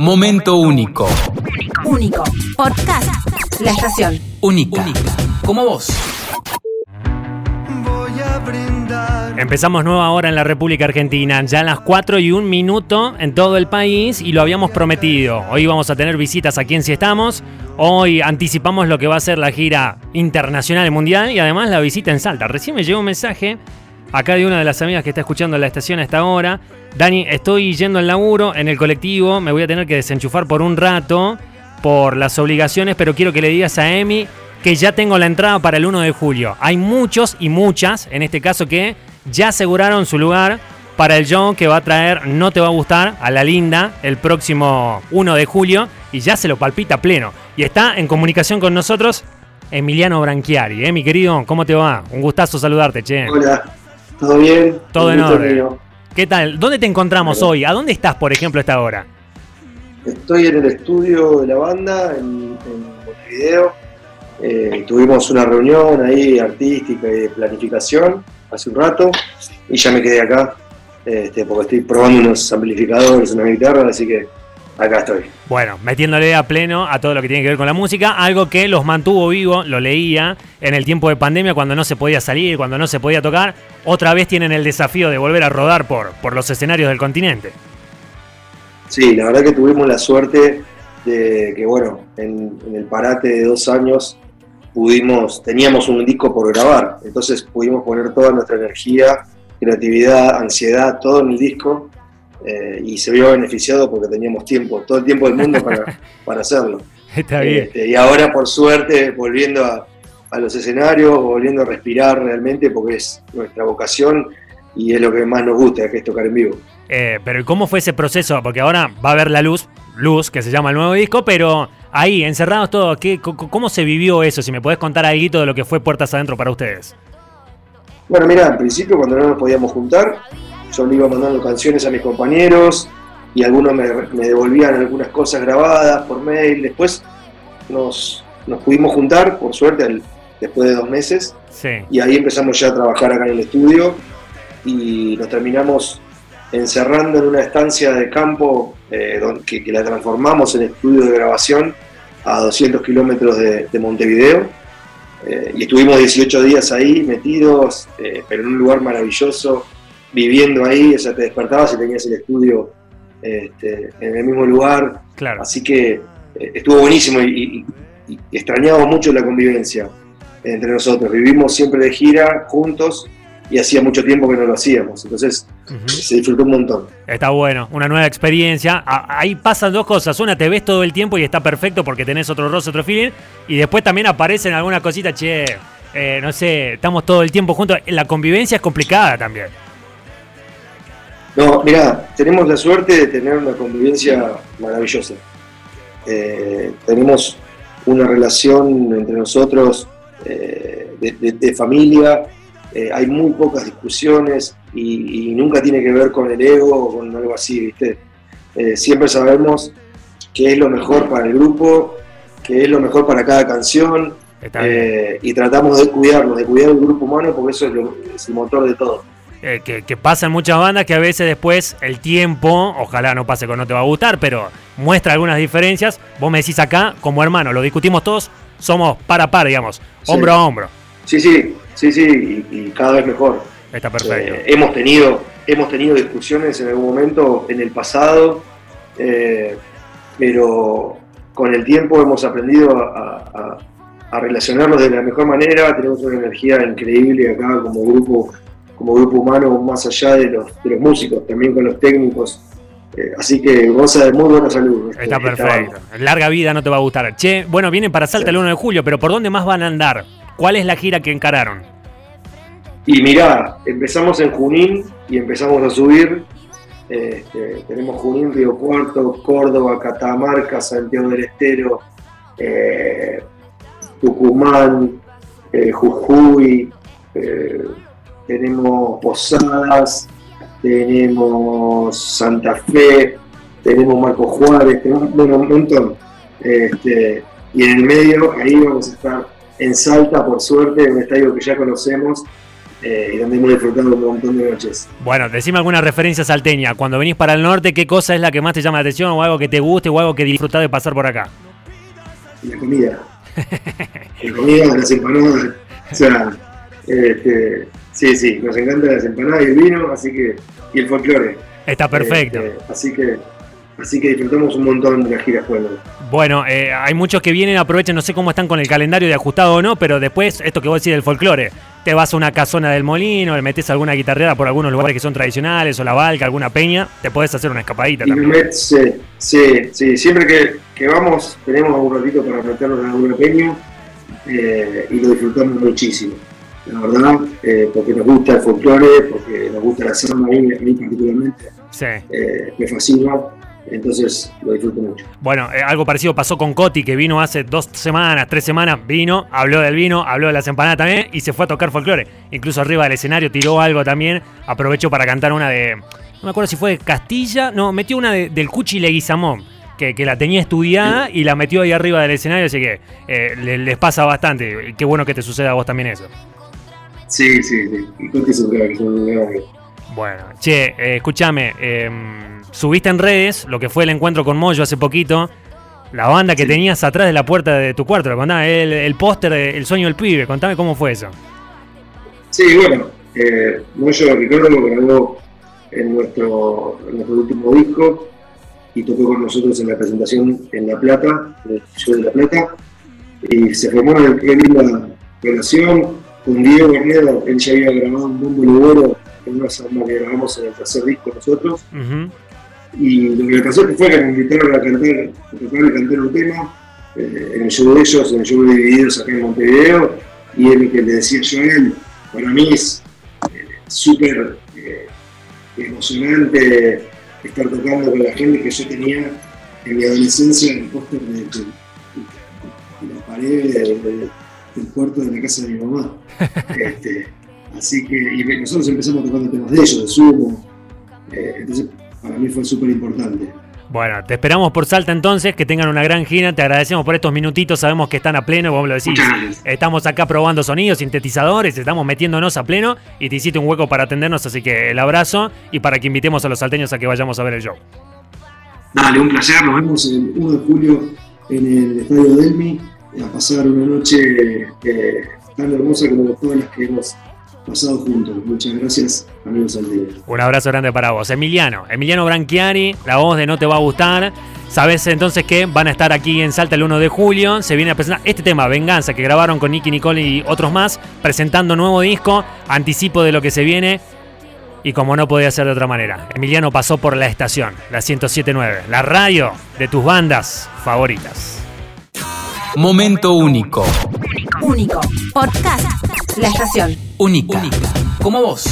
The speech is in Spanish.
Momento único. Único. Podcast. La estación. Única. Como vos. Empezamos nueva hora en la República Argentina, ya a las 4 y un minuto en todo el país y lo habíamos prometido. Hoy vamos a tener visitas aquí en Si Estamos. Hoy anticipamos lo que va a ser la gira internacional y mundial y además la visita en Salta. Recién me llegó un mensaje acá de una de las amigas que está escuchando la estación a esta hora. Dani, estoy yendo al laburo en el colectivo, me voy a tener que desenchufar por un rato por las obligaciones, pero quiero que le digas a Emi que ya tengo la entrada para el 1 de julio. Hay muchos y muchas, en este caso, que ya aseguraron su lugar para el show que va a traer No Te Va a Gustar a la Linda el próximo 1 de julio y ya se lo palpita pleno. Y está en comunicación con nosotros Emiliano Branchiari. ¿eh, mi querido? ¿Cómo te va? Un gustazo saludarte, che. Hola, ¿todo bien? Todo en orden. ¿Qué tal? ¿Dónde te encontramos Hola. hoy? ¿A dónde estás, por ejemplo, a esta hora? Estoy en el estudio de la banda en, en Montevideo. Eh, tuvimos una reunión ahí artística y de planificación hace un rato y ya me quedé acá este, porque estoy probando unos amplificadores, una guitarra, así que acá estoy. Bueno, metiéndole a pleno a todo lo que tiene que ver con la música, algo que los mantuvo vivo, lo leía en el tiempo de pandemia cuando no se podía salir, cuando no se podía tocar. Otra vez tienen el desafío de volver a rodar por, por los escenarios del continente. Sí, la verdad que tuvimos la suerte de que, bueno, en, en el parate de dos años pudimos, teníamos un disco por grabar, entonces pudimos poner toda nuestra energía, creatividad, ansiedad, todo en el disco eh, y se vio beneficiado porque teníamos tiempo, todo el tiempo del mundo para, para hacerlo. Está bien. Este, y ahora, por suerte, volviendo a, a los escenarios, volviendo a respirar realmente, porque es nuestra vocación y es lo que más nos gusta, que es tocar en vivo. Eh, pero ¿y ¿cómo fue ese proceso? Porque ahora va a haber la luz, luz, que se llama el nuevo disco, pero ahí, encerrados todos, ¿qué, ¿cómo se vivió eso? Si me podés contar algo de lo que fue Puertas Adentro para ustedes. Bueno, mira, al principio cuando no nos podíamos juntar, yo le iba mandando canciones a mis compañeros y algunos me, me devolvían algunas cosas grabadas por mail. Después nos, nos pudimos juntar, por suerte, después de dos meses, Sí. y ahí empezamos ya a trabajar acá en el estudio y nos terminamos encerrando en una estancia de campo eh, que, que la transformamos en estudio de grabación a 200 kilómetros de, de Montevideo. Eh, y estuvimos 18 días ahí metidos, eh, pero en un lugar maravilloso, viviendo ahí, o sea, te despertabas y tenías el estudio este, en el mismo lugar, Claro. Así que eh, estuvo buenísimo y, y- y extrañamos mucho la convivencia entre nosotros. Vivimos siempre de gira juntos y hacía mucho tiempo que no lo hacíamos. Entonces se disfrutó un montón. Está bueno, una nueva experiencia. Ahí pasan dos cosas. Una, te ves todo el tiempo y está perfecto porque tenés otro rostro, otro feeling. Y después también aparecen algunas cositas, che, eh, no sé, estamos todo el tiempo juntos. La convivencia es complicada también. No, mira, tenemos la suerte de tener una convivencia maravillosa. Eh, tenemos una relación entre nosotros eh, de, de- de familia, eh, hay muy pocas discusiones y, y nunca tiene que ver con el ego o con algo así, ¿viste? Siempre sabemos qué es lo mejor para el grupo, qué es lo mejor para cada canción y tratamos de cuidarnos, de cuidar el grupo humano porque eso es, lo- es el motor de todo. Eh, que, que pasa en muchas bandas que a veces después el tiempo, ojalá no pase con no te va a gustar, pero muestra algunas diferencias. Vos me decís acá, como hermano, lo discutimos todos, somos par a par, digamos, Sí. hombro a hombro. Sí, sí, sí, sí, y, y cada vez mejor. Está perfecto. Eh, hemos, tenido, hemos tenido discusiones en algún momento en el pasado, eh, pero con el tiempo hemos aprendido a, a- a relacionarnos de la mejor manera, tenemos una energía increíble acá como grupo, como grupo humano, más allá de los, de los músicos, también con los técnicos. Eh, así que goza de muy buena salud. este- Está perfecto. Larga vida no te va a gustar. Che, bueno, vienen para Salta Sí. el 1 de julio, pero ¿por dónde más van a andar? ¿Cuál es la gira que encararon? Y mirá, empezamos en Junín y empezamos a subir. Este, tenemos Junín, Río Cuarto, Córdoba, Catamarca, Santiago del Estero, eh, Tucumán, eh, Jujuy, eh, tenemos Posadas, tenemos Santa Fe, tenemos Marco Juárez, tenemos bueno, un montón. Este, y en el medio, ahí vamos a estar en Salta, por suerte, en un estadio que ya conocemos, eh, y donde hemos disfrutado un montón de noches. Bueno, decime alguna referencia salteña. Cuando venís para el norte, ¿qué cosa es la que más te llama la atención o algo que te guste o algo que disfrutás de pasar por acá? La comida. la comida, las empanadas. O sea, este, sí, sí, nos encantan las empanadas y el vino, así que, y el folclore. Está perfecto. Este, así que Así que disfrutamos un montón de la gira juego. Bueno, eh, hay muchos que vienen, aprovechan, no sé cómo están con el calendario de ajustado o no, pero después, esto que vos decís del folclore, te vas a una casona del molino, le metes alguna guitarrera por algunos lugares que son tradicionales, o la balca, alguna peña, te puedes hacer una escapadita también. sí, sí, sí, siempre que, vamos tenemos un ratito para meternos en alguna peña eh, y lo disfrutamos muchísimo. La verdad, eh, porque nos gusta el folclore, porque nos gusta la samba, a mí, particularmente, sí. me fascina entonces lo disfruto mucho. Bueno, eh, algo parecido pasó con Coti, que vino hace dos semanas, tres semanas, vino, habló del vino, habló de las empanadas también y se fue a tocar folclore. Incluso arriba del escenario tiró algo también, aprovechó para cantar una de, no me acuerdo si fue de Castilla, no, metió una del Cuchi Leguizamón. Que, que, la tenía estudiada y la metió ahí arriba del escenario, así que eh, les, pasa bastante. Qué bueno que te suceda a vos también eso. Sí, sí, sí. Y Coti es un es un Bueno, che, eh, escúchame. Em, subiste en redes lo que fue el encuentro con Moyo hace poquito. La banda que tenías atrás de la puerta de tu cuarto, contame, el, el póster El sueño del pibe, contame cómo fue eso. Sí, bueno, eh, Moyo Ricardo lo grabó en nuestro, nuestro último disco y tocó con nosotros en la presentación en La Plata, en el show de La Plata, y se formó una linda relación con Diego Bernedo, él ya había grabado un bombo lugoro en una samba que grabamos en el tercer disco nosotros. Y lo que pasó fue que me invitaron a cantar, a tocar y cantar un tema eh, en el show de ellos, en el show de Divididos acá en Montevideo, y es lo que le decía yo a él, para mí es eh, súper eh, emocionante estar tocando con la gente que yo tenía en mi adolescencia en el póster de, de, la pared del cuarto de la casa de mi mamá. Este, así que, y nosotros empezamos tocando temas de ellos, de Sumo. entonces para mí fue súper importante. Bueno, te esperamos por Salta entonces, que tengan una gran gira, te agradecemos por estos minutitos, sabemos que están a pleno, vos lo decís, estamos acá probando sonidos, sintetizadores, estamos metiéndonos a pleno y te hiciste un hueco para atendernos, así que el abrazo y para que invitemos a los salteños a que vayamos a ver el show. Dale, un placer, nos vemos el 1 de julio en el Estadio Delmi a pasar una noche eh, tan hermosa como todas las que hemos pasado juntos. Muchas gracias, amigos Salteños. Un abrazo grande para vos. Emiliano, Emiliano Branchiari, la voz de No Te Va a Gustar. Sabes entonces que van a estar aquí en Salta el 1 de julio. Se viene a presentar este tema, Venganza, que grabaron con Nicky Nicole y otros más, presentando nuevo disco, anticipo de lo que se viene. Y como no podía ser de otra manera, Emiliano pasó por la estación, la 1079, la radio de tus bandas favoritas. Momento único. Único. Podcast. La estación. Única. Como vos.